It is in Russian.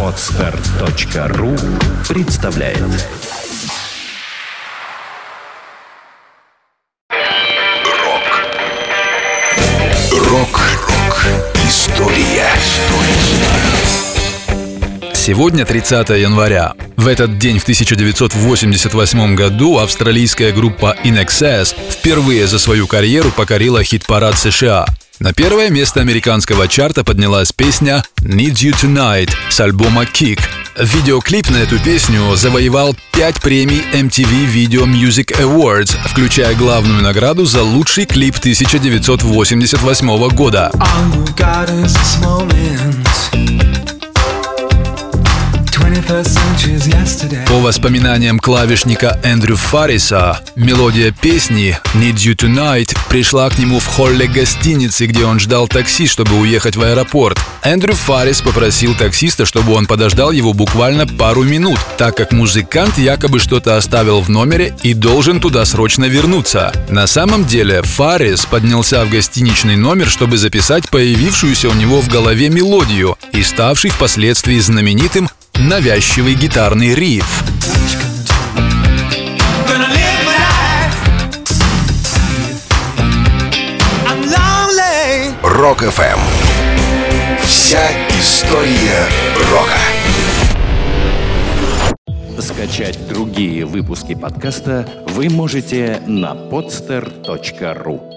Отстар.ру представляет Рок Рок-рок История Сегодня 30 января. В этот день в 1988 году австралийская группа In Excess впервые за свою карьеру покорила хит-парад США. На первое место американского чарта поднялась песня «Need You Tonight» с альбома Kick. Видеоклип на эту песню завоевал 5 премий MTV Video Music Awards, включая главную награду за лучший клип 1988 года. По воспоминаниям клавишника Эндрю Фарриса, мелодия песни «Need You Tonight» пришла к нему в холле гостиницы, где он ждал такси, чтобы уехать в аэропорт. Эндрю Фаррис попросил таксиста, чтобы он подождал его буквально пару минут, так как музыкант якобы что-то оставил в номере и должен туда срочно вернуться. На самом деле Фаррис поднялся в гостиничный номер, чтобы записать появившуюся у него в голове мелодию и ставший впоследствии знаменитым навязчивый гитарный риф. Рок FM. Вся история рока. Скачать другие выпуски подкаста вы можете на podster.ru